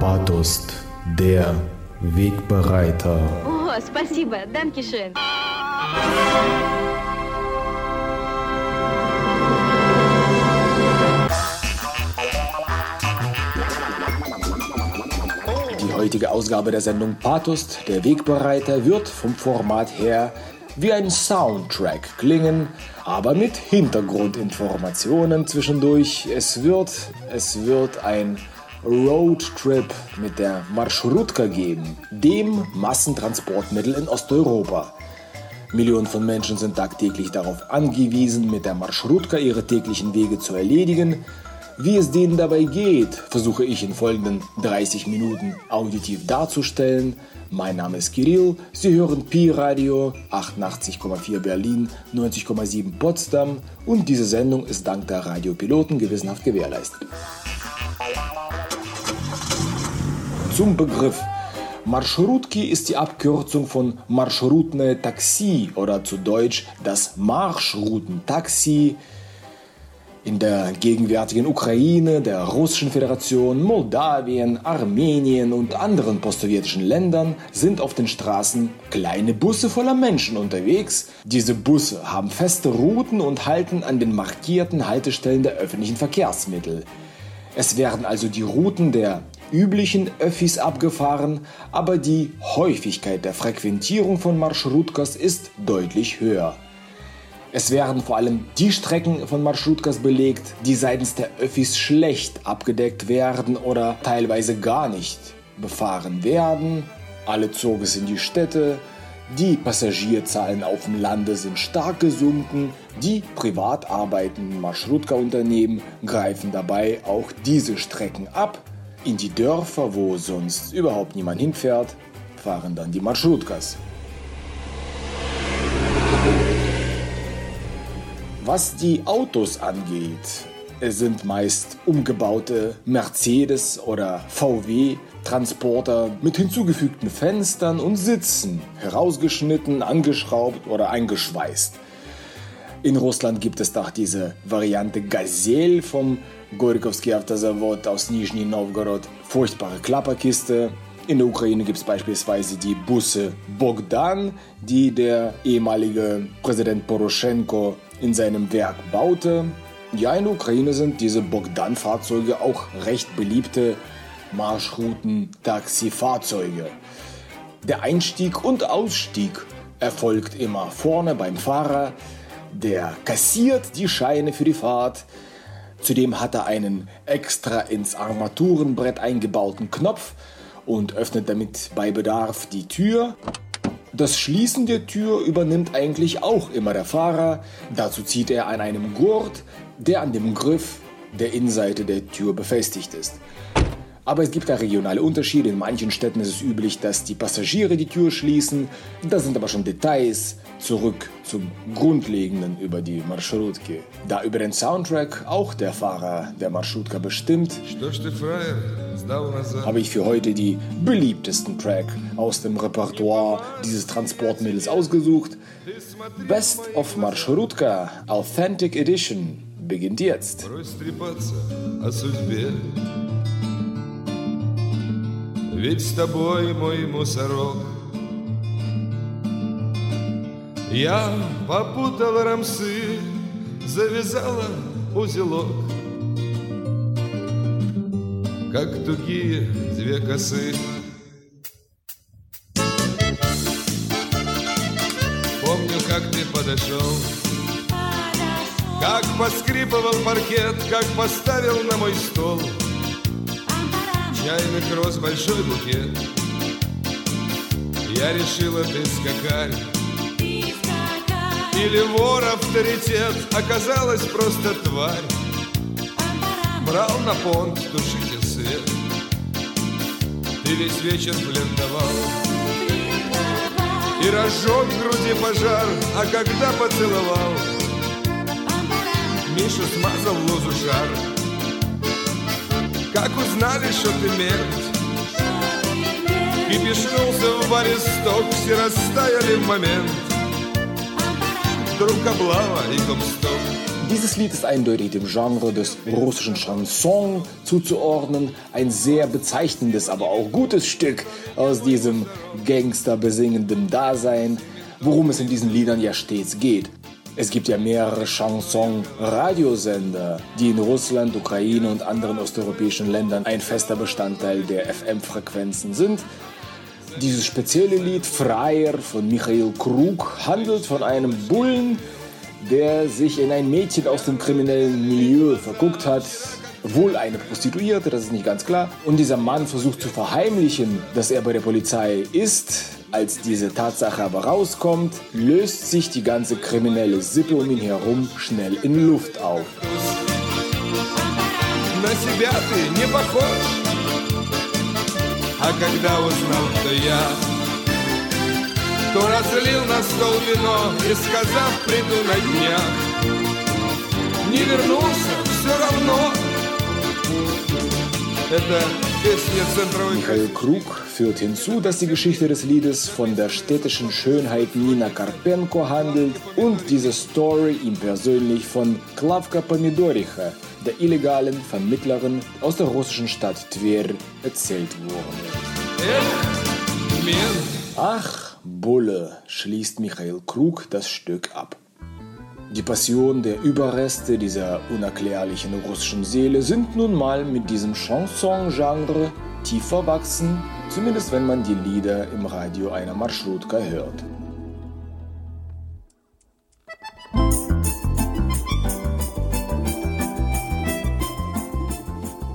Патост, der Wegbereiter. О, спасибо, Данкишен. Heutige Ausgabe der Sendung Pathos, der Wegbereiter, wird vom Format her wie ein Soundtrack klingen, aber mit Hintergrundinformationen zwischendurch. Es wird, es wird ein Roadtrip mit der Marschrutka geben, dem Massentransportmittel in Osteuropa. Millionen von Menschen sind tagtäglich darauf angewiesen, mit der Marschrutka ihre täglichen Wege zu erledigen. Wie es denen dabei geht, versuche ich in folgenden 30 Minuten auditiv darzustellen. Mein Name ist Kirill, Sie hören Pi Radio 88,4 Berlin, 90,7 Potsdam und diese Sendung ist dank der Radiopiloten gewissenhaft gewährleistet. Zum Begriff. Marschrutki ist die Abkürzung von Marschrutne Taxi oder zu Deutsch das Marschroutentaxi. In der gegenwärtigen Ukraine, der Russischen Föderation, Moldawien, Armenien und anderen postsowjetischen Ländern sind auf den Straßen kleine Busse voller Menschen unterwegs. Diese Busse haben feste Routen und halten an den markierten Haltestellen der öffentlichen Verkehrsmittel. Es werden also die Routen der üblichen Öffis abgefahren, aber die Häufigkeit der Frequentierung von Marschrutkas ist deutlich höher. Es werden vor allem die Strecken von Marschrutkas belegt, die seitens der Öffis schlecht abgedeckt werden oder teilweise gar nicht befahren werden. Alle zog es in die Städte. Die Passagierzahlen auf dem Lande sind stark gesunken. Die privat arbeitenden Marschrutka-Unternehmen greifen dabei auch diese Strecken ab. In die Dörfer, wo sonst überhaupt niemand hinfährt, fahren dann die Marschrutkas. Was die Autos angeht, es sind meist umgebaute Mercedes oder VW Transporter mit hinzugefügten Fenstern und Sitzen, herausgeschnitten, angeschraubt oder eingeschweißt. In Russland gibt es doch diese Variante Gazelle vom Gorykowski Автозавод aus Nizhny Novgorod, furchtbare Klapperkiste. In der Ukraine gibt es beispielsweise die Busse Bogdan, die der ehemalige Präsident Poroschenko in seinem Werk baute. Ja, in Ukraine sind diese Bogdan-Fahrzeuge auch recht beliebte Marschrouten-Taxi-Fahrzeuge. Der Einstieg und Ausstieg erfolgt immer vorne beim Fahrer. Der kassiert die Scheine für die Fahrt. Zudem hat er einen extra ins Armaturenbrett eingebauten Knopf und öffnet damit bei Bedarf die Tür. Das Schließen der Tür übernimmt eigentlich auch immer der Fahrer. Dazu zieht er an einem Gurt, der an dem Griff der Innenseite der Tür befestigt ist. Aber es gibt da regionale Unterschiede. In manchen Städten ist es üblich, dass die Passagiere die Tür schließen. Das sind aber schon Details. Zurück zum Grundlegenden über die Marschrutke. Da über den Soundtrack auch der Fahrer der Marschutka bestimmt, habe ich für heute die beliebtesten Track aus dem Repertoire dieses Transportmittels ausgesucht. Best of Marschrutka Authentic Edition beginnt jetzt. о судьбе. Ведь с тобой, мой мусорок, Я попутал рамсы, завязала узелок, Как тугие две косы. Помню, как ты подошел, как поскрипывал паркет, как поставил на мой стол Чайных роз большой букет. Я решила ты скакарь. Или вор авторитет Оказалась просто тварь. Брал на понт, тушите Ты весь вечер флиртовал И разжег в груди пожар А когда поцеловал. Миша смазал лозу жар. Как узнали, что ты мертв? Кипишнулся в баре сток Все растаяли в момент. Вдруг облава и гоп-стоп Dieses Lied ist eindeutig dem Genre des russischen Chanson zuzuordnen. Ein sehr bezeichnendes, aber auch gutes Stück aus diesem Gangster-besingenden Dasein, worum es in diesen Liedern ja stets geht. Es gibt ja mehrere Chanson-Radiosender, die in Russland, Ukraine und anderen osteuropäischen Ländern ein fester Bestandteil der FM-Frequenzen sind. Dieses spezielle Lied Freier von Michael Krug handelt von einem Bullen, der sich in ein Mädchen aus dem kriminellen Milieu verguckt hat. Wohl eine Prostituierte, das ist nicht ganz klar. Und dieser Mann versucht zu verheimlichen, dass er bei der Polizei ist. Als diese Tatsache aber rauskommt, löst sich die ganze kriminelle Sippe um ihn herum schnell in Luft auf. На себя ты не похож А когда узнал, кто я То разлил на стол вино И сказав, приду на днях Не вернулся, все равно Это песня центровой Michael Krug führt hinzu, dass die Geschichte des Liedes von der städtischen Schönheit Nina Karpenko handelt und diese Story ihm persönlich von Klavka Pomidoricha, der illegalen Vermittlerin aus der russischen Stadt Tver, erzählt worden. Эх, мент Ach, Bulle, schließt Michael Krug das Stück ab. Die Passion der Überreste dieser unerklärlichen russischen Seele sind nun mal mit diesem Chanson-Genre tief verwachsen, zumindest wenn man die Lieder im Radio einer Marschrutka hört.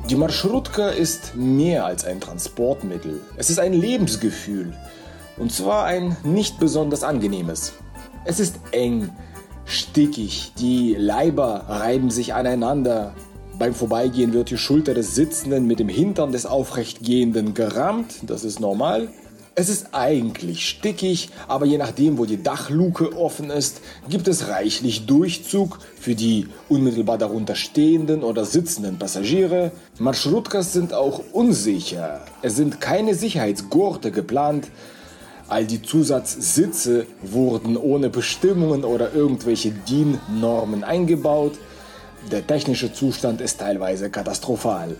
Die Marschrutka ist mehr als ein Transportmittel. Es ist ein Lebensgefühl. Und zwar ein nicht besonders angenehmes. Es ist eng, stickig, die Leiber reiben sich aneinander. Beim Vorbeigehen wird die Schulter des Sitzenden mit dem Hintern des Aufrechtgehenden gerammt, das ist normal. Es ist eigentlich stickig, aber je nachdem, wo die Dachluke offen ist, gibt es reichlich Durchzug für die unmittelbar darunter stehenden oder sitzenden Passagiere. Marschrutkas sind auch unsicher. Es sind keine Sicherheitsgurte geplant. All die Zusatzsitze wurden ohne Bestimmungen oder irgendwelche DIN-Normen eingebaut. Der technische Zustand ist teilweise katastrophal.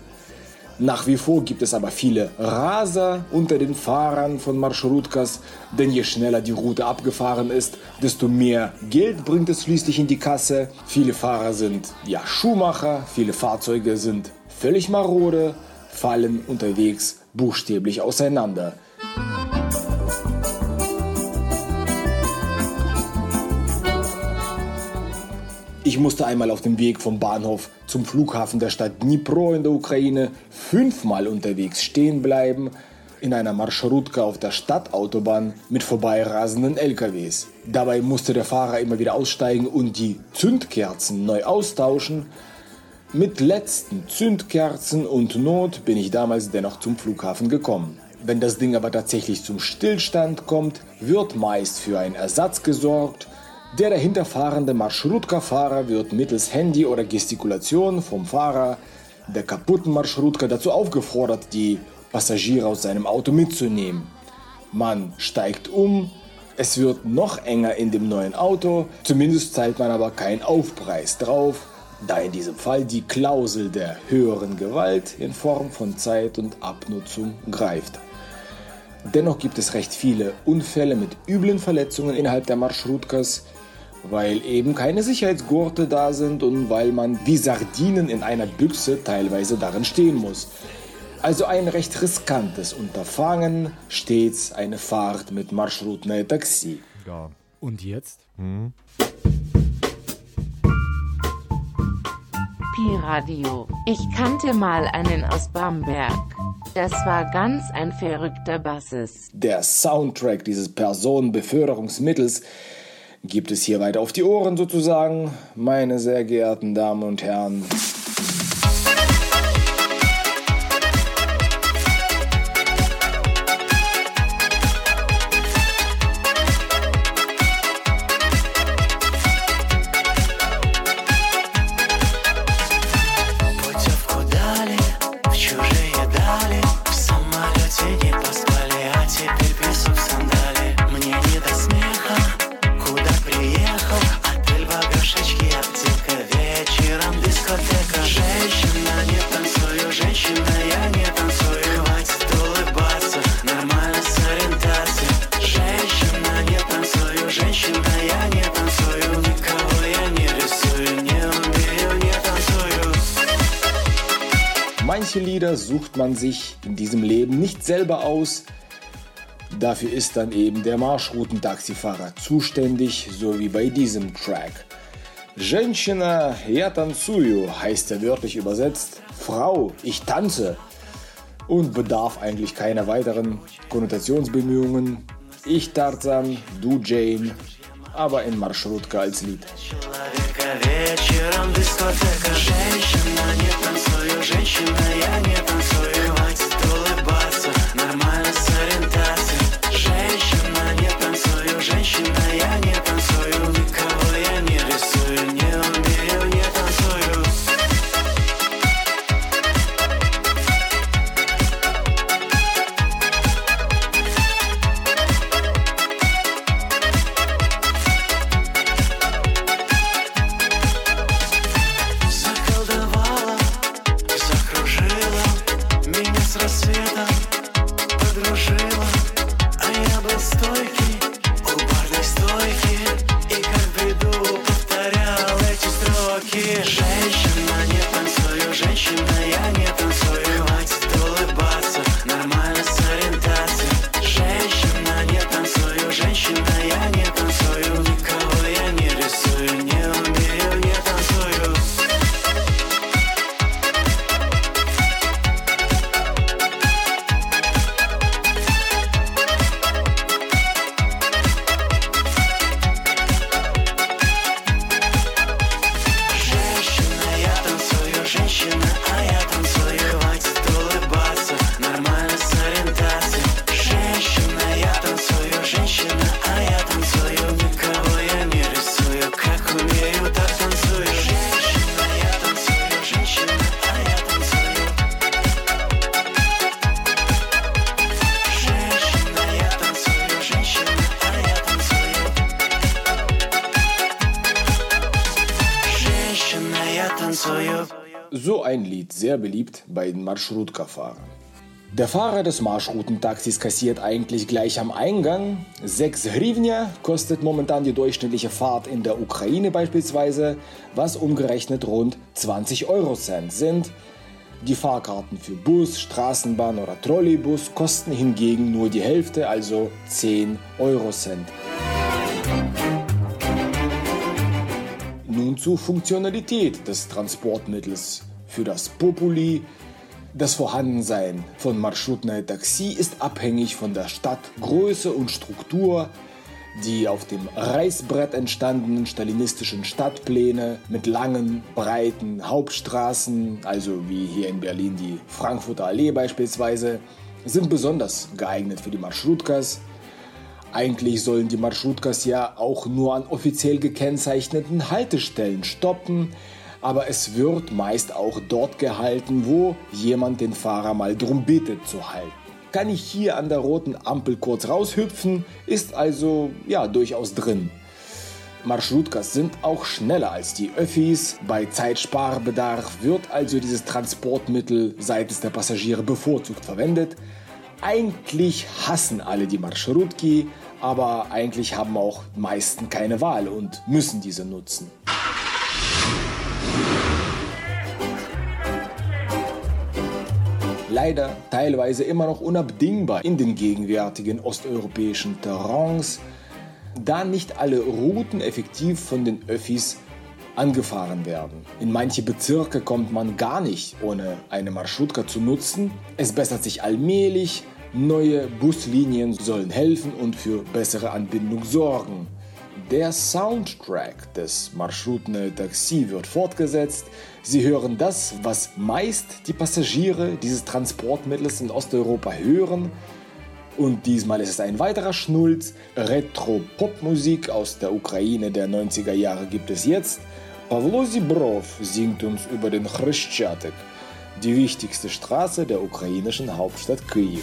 Nach wie vor gibt es aber viele Raser unter den Fahrern von Marschrutkas, denn je schneller die Route abgefahren ist, desto mehr Geld bringt es schließlich in die Kasse. Viele Fahrer sind ja Schuhmacher, viele Fahrzeuge sind völlig marode, fallen unterwegs buchstäblich auseinander. Ich musste einmal auf dem Weg vom Bahnhof zum Flughafen der Stadt Dnipro in der Ukraine fünfmal unterwegs stehen bleiben in einer Marschrutka auf der Stadtautobahn mit vorbeirasenden LKWs. Dabei musste der Fahrer immer wieder aussteigen und die Zündkerzen neu austauschen. Mit letzten Zündkerzen und Not bin ich damals dennoch zum Flughafen gekommen. Wenn das Ding aber tatsächlich zum Stillstand kommt, wird meist für einen Ersatz gesorgt. Der dahinterfahrende Marschrutka-Fahrer wird mittels Handy oder Gestikulation vom Fahrer der kaputten Marschrutka dazu aufgefordert, die Passagiere aus seinem Auto mitzunehmen. Man steigt um, es wird noch enger in dem neuen Auto, zumindest zahlt man aber keinen Aufpreis drauf, da in diesem Fall die Klausel der höheren Gewalt in Form von Zeit und Abnutzung greift. Dennoch gibt es recht viele Unfälle mit üblen Verletzungen innerhalb der Marschrutkas, weil eben keine Sicherheitsgurte da sind und weil man wie Sardinen in einer Büchse teilweise darin stehen muss. Also ein recht riskantes Unterfangen, stets eine Fahrt mit Marschrutne Taxi. Ja. Und jetzt? Hm? Pi-Radio. Ich kannte mal einen aus Bamberg. Das war ganz ein verrückter Bassist. Der Soundtrack dieses Personenbeförderungsmittels gibt es hier weiter auf die Ohren sozusagen, meine sehr geehrten Damen und Herren. sucht man sich in diesem Leben nicht selber aus. Dafür ist dann eben der Marschroutentaxifahrer zuständig, so wie bei diesem Track. Женщина, я танцую heißt er wörtlich übersetzt. Frau, ich tanze. Und bedarf eigentlich keiner weiteren Konnotationsbemühungen. Ich Tarzan, du Jane, aber in Marschrutka als Lied. человека вечером дискотека Женщина, не танцую, женщина, я не танцую Den Marschrutka-Fahrern. Der Fahrer des Marschroutentaxis kassiert eigentlich gleich am Eingang. 6 Hryvnia kostet momentan die durchschnittliche Fahrt in der Ukraine beispielsweise, was umgerechnet rund 20 Eurocent sind. Die Fahrkarten für Bus, Straßenbahn oder Trolleybus kosten hingegen nur die Hälfte, also 10 Eurocent. Nun zur Funktionalität des Transportmittels. Für das Populi das Vorhandensein von Marschrutne Taxi ist abhängig von der Stadtgröße und Struktur, die auf dem Reißbrett entstandenen stalinistischen Stadtpläne mit langen, breiten Hauptstraßen, also wie hier in Berlin die Frankfurter Allee beispielsweise, sind besonders geeignet für die Marschrutkas. Eigentlich sollen die Marschrutkas ja auch nur an offiziell gekennzeichneten Haltestellen stoppen, aber es wird meist auch dort gehalten, wo jemand den Fahrer mal drum bittet zu halten. Kann ich hier an der roten Ampel kurz raushüpfen, ist also ja durchaus drin. Marschrutkas sind auch schneller als die Öffis. Bei Zeitsparbedarf wird also dieses Transportmittel seitens der Passagiere bevorzugt verwendet. Eigentlich hassen alle die Marschrutki, aber eigentlich haben auch meisten keine Wahl und müssen diese nutzen. Leider teilweise immer noch unabdingbar in den gegenwärtigen osteuropäischen Terrains, da nicht alle Routen effektiv von den Öffis angefahren werden. In manche Bezirke kommt man gar nicht, ohne eine Marschutka zu nutzen. Es bessert sich allmählich, neue Buslinien sollen helfen und für bessere Anbindung sorgen. Der Soundtrack des Marschrutne Taxi wird fortgesetzt. Sie hören das, was meist die Passagiere dieses Transportmittels in Osteuropa hören. Und diesmal ist es ein weiterer Schnulz. Retro-Popmusik aus der Ukraine der 90er Jahre gibt es jetzt. Pavlo Zibrov singt uns über den Chryschatek, die wichtigste Straße der ukrainischen Hauptstadt Kiew.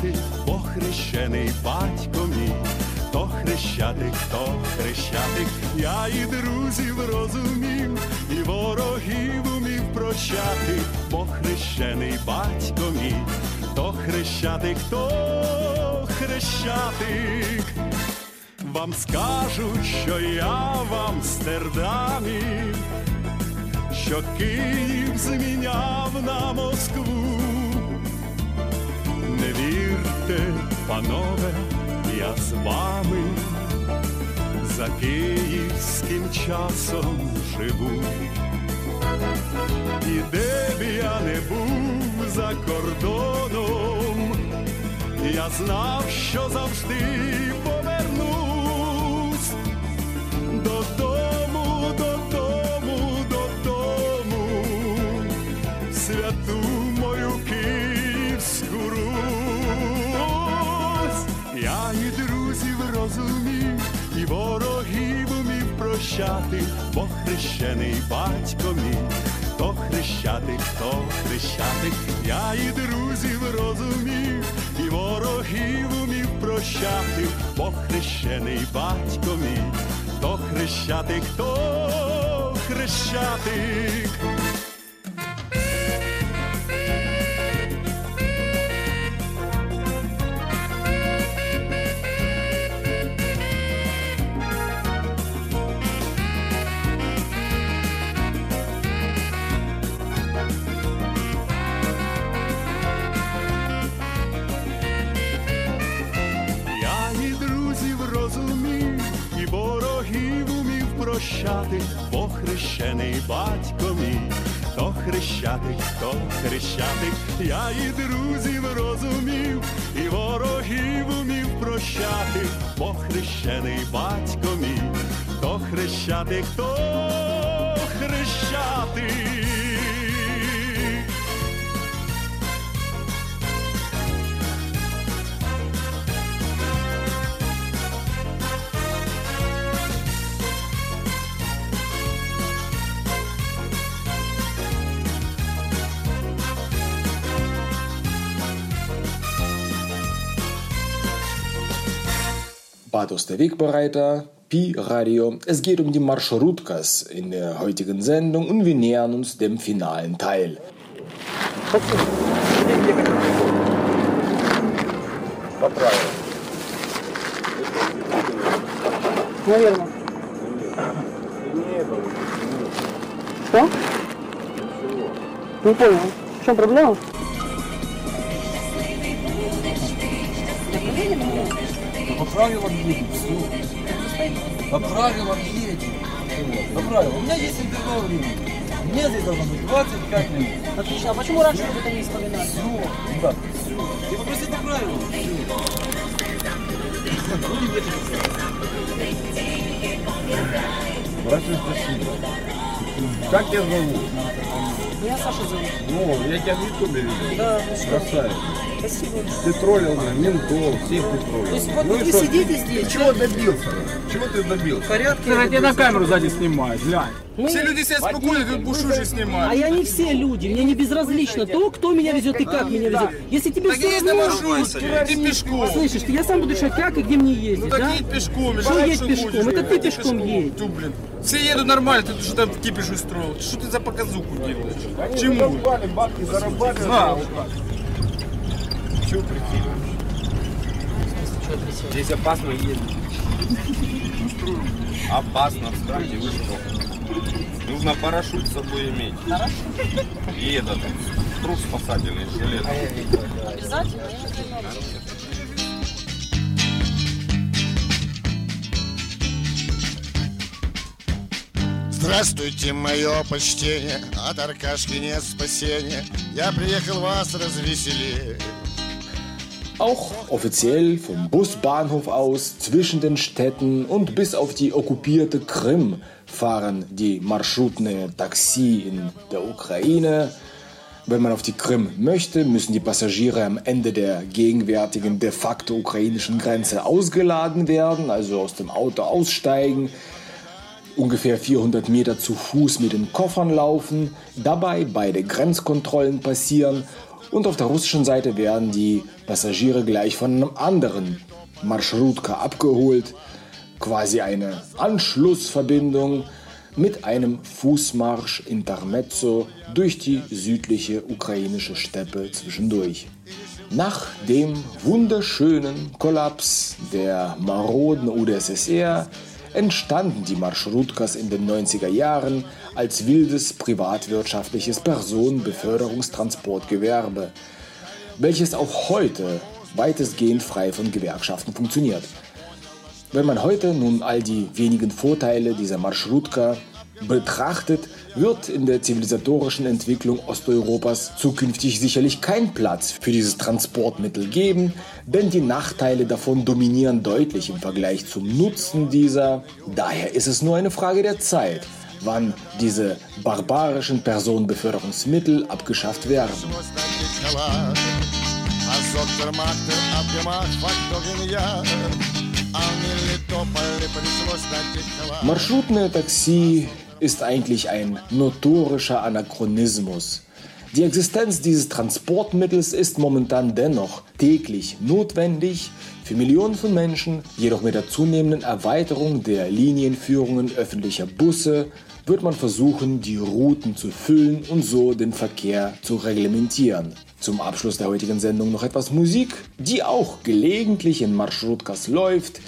Прощати, бо хрещений батько мій, то хрещатик, то хрещатик, я і друзів розумів, і ворогів умів прощати, бо хрещений батько мій, то хрещатик, то хрещатик. Вам скажуть, що я в Амстердамі, що Київ зміняв на Москву. Панове, я з вами за київським часом живу. І де б я не був за кордоном, я знав, що завжди повернусь додому, додому. Прощати, бо хрещений батько мій, хто хрещатик, хто хрещатик, я і друзів розумів, і ворогів умів прощати, бо хрещений батько мій, то хрещатик, хто хрещатик. Прощати, бо хрещений батько мій, то хрещатик, то хрещатик, я і друзів розумів, і ворогів умів прощати, бо хрещений батько мій, то хрещатик, то хрещатик. Bad Osterwegbereiter, Pi Radio. Es geht um die Marschrutkas in der heutigen Sendung und wir nähern uns dem finalen Teil. Наверное. Что? Не понял. В чем проблема? Правилам едем, все. По правилам едем. По правилам. У меня есть интервал времени. Мне здесь должно быть 25 минут. Отлично. А почему раньше об этом не вспоминали? Все, ребят, все. Ты попроси по правилам. Будем ехать. Здравствуй, спасибо. Как тебя зовут? Меня Саша зовут. Ну, я тебя в ютубе видел. Да, ну что? Красавец. Спасибо. Ты троллил меня, ментов, всех ты троллил. То есть вот Ну вы сидите здесь, Чего да? добился? Чего ты добился? В порядке. Ты Я на камеру сзади снимаешь, глянь. Мы- Все люди себя спокойно, тут бушуши А снимают. я не все люди, мне не безразлично то, кто меня везет и как меня везет. Если тебе Так все равно, маршрутке, иди пешком. Слышишь, ты, я сам буду решать, как и где мне ездить, Ну так да? едь пешком, Что едь пешком? Это ты пешком едь. Тю, блин. Все едут нормально, ты что там кипиш устроил? Что ты за показуху делаешь? К чему? бабки зарабатывают. Знаю. Чего прикидываешь? Здесь опасно ездить. Опасно в стране, вы что? Нужно парашют с собой иметь. И этот, трус спасательный, жилет. Обязательно? Здравствуйте, мое почтение, от Аркашки нет спасения. Я приехал вас развеселить. Auch offiziell vom Busbahnhof aus zwischen den Städten und bis auf die okkupierte Krim fahren die Marschrutne Taxi in der Ukraine. Wenn man auf die Krim möchte, müssen die Passagiere am Ende der gegenwärtigen de facto ukrainischen Grenze ausgeladen werden, also aus dem Auto aussteigen, ungefähr 400 Meter zu Fuß mit den Koffern laufen, dabei beide Grenzkontrollen passieren und auf der russischen Seite werden die Passagiere gleich von einem anderen Marschrutka abgeholt, quasi eine Anschlussverbindung mit einem Fußmarsch Intermezzo durch die südliche ukrainische Steppe zwischendurch. Nach dem wunderschönen Kollaps der maroden UdSSR entstanden die Marschrutkas in den 90er Jahren als wildes privatwirtschaftliches Personenbeförderungstransportgewerbe, welches auch heute weitestgehend frei von Gewerkschaften funktioniert. Wenn man heute nun all die wenigen Vorteile dieser Marschrutka betrachtet, wird in der zivilisatorischen Entwicklung Osteuropas zukünftig sicherlich kein Platz für dieses Transportmittel geben, denn die Nachteile davon dominieren deutlich im Vergleich zum Nutzen dieser. Daher ist es nur eine Frage der Zeit, wann diese barbarischen Personenbeförderungsmittel abgeschafft werden. А доктор Мактер обнимать факторин я А мне тополи пришлось надеть халат Marschrutne Taxi ist eigentlich ein notorischer Anachronismus. Die Existenz dieses Transportmittels ist momentan dennoch täglich notwendig für Millionen von Menschen, jedoch mit der zunehmenden Erweiterung der Linienführungen öffentlicher Busse wird man versuchen, die Routen zu füllen und so den Verkehr zu reglementieren. Zum Abschluss der heutigen Sendung noch etwas Musik, die auch gelegentlich in Marschrutkas läuft,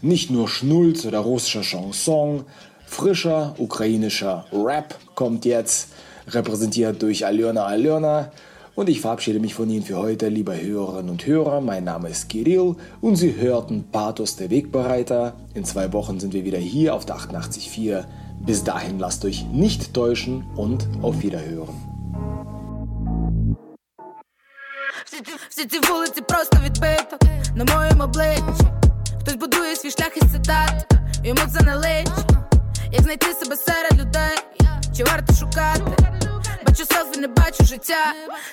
nicht nur Schnulz oder russischer Chanson, frischer ukrainischer Rap kommt jetzt, repräsentiert durch Aljona Aljona. Und ich verabschiede mich von Ihnen für heute, liebe Hörerinnen und Hörer. Mein Name ist Kirill und Sie hörten Pathos der Wegbereiter. In zwei Wochen sind wir wieder hier auf der 88.4. Bis dahin lasst euch nicht täuschen und auf Wiederhören. Всі ці, всі ці вулиці просто відбиток на моєму обличчі. Хтось будує свій шлях із цитат, йому це не личить. Як знайти себе серед людей, чи варто шукати? Бачу селфі, не бачу життя.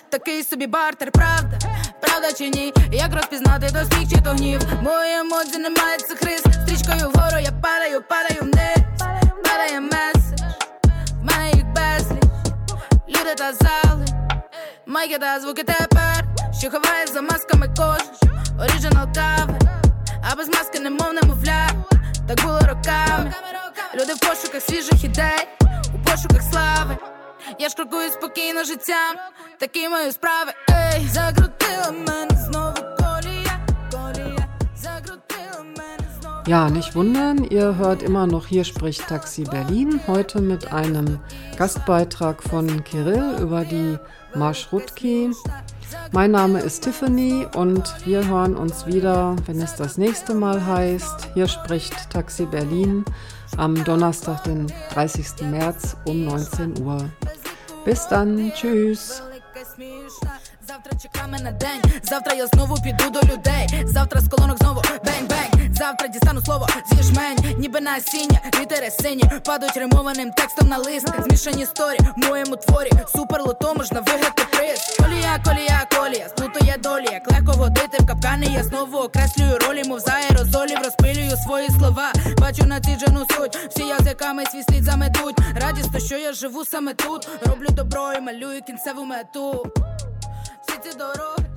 Такий собі бартер, правда, правда чи ні? Як розпізнати то сміх чи то гнів? Мої емоції немає цих рис. Стрічкою вгору я падаю, падаю вниз. Падає меседж, мене їх безліч. Люди та зали, майки та звуки тепер, що ховає за масками кожен, оріджинал кави, а без маски немов немовля, так було роками. Люди в пошуках свіжих ідей, у пошуках слави. Я ж крокую спокійно життям, такі мої справи. Ей, закрутила мене знову колія, колія, закрутила мене знову. Ja, nicht wundern, ihr hört immer noch Hier spricht Taxi Berlin, heute mit einem Gastbeitrag von Kirill über die Marschrutki. Mein Name ist Tiffany und wir hören uns wieder, wenn es das nächste Mal heißt, Hier spricht Taxi Berlin am Donnerstag, den 30. März um 19 Uhr. Bis dann, tschüss. Завтра чекаме на день, завтра я знову піду до людей. Завтра з колонок знову бень-бень. Завтра дістану слово зі жмень, ніби насіння, літери сині падають римованим текстом на лист. Змішані сторі в моєму творі. Супер лото можна виграти приз. Колія, колія, колія, сплутує долі, як легко водити в капкани. Я знову окреслюю ролі, мов за аерозолів, розпилюю свої слова. Бачу націджену суть, всі язиками свій слід заметуть. Радісно, що я живу саме тут. Роблю добро і малюю кінцеву мету. te dourou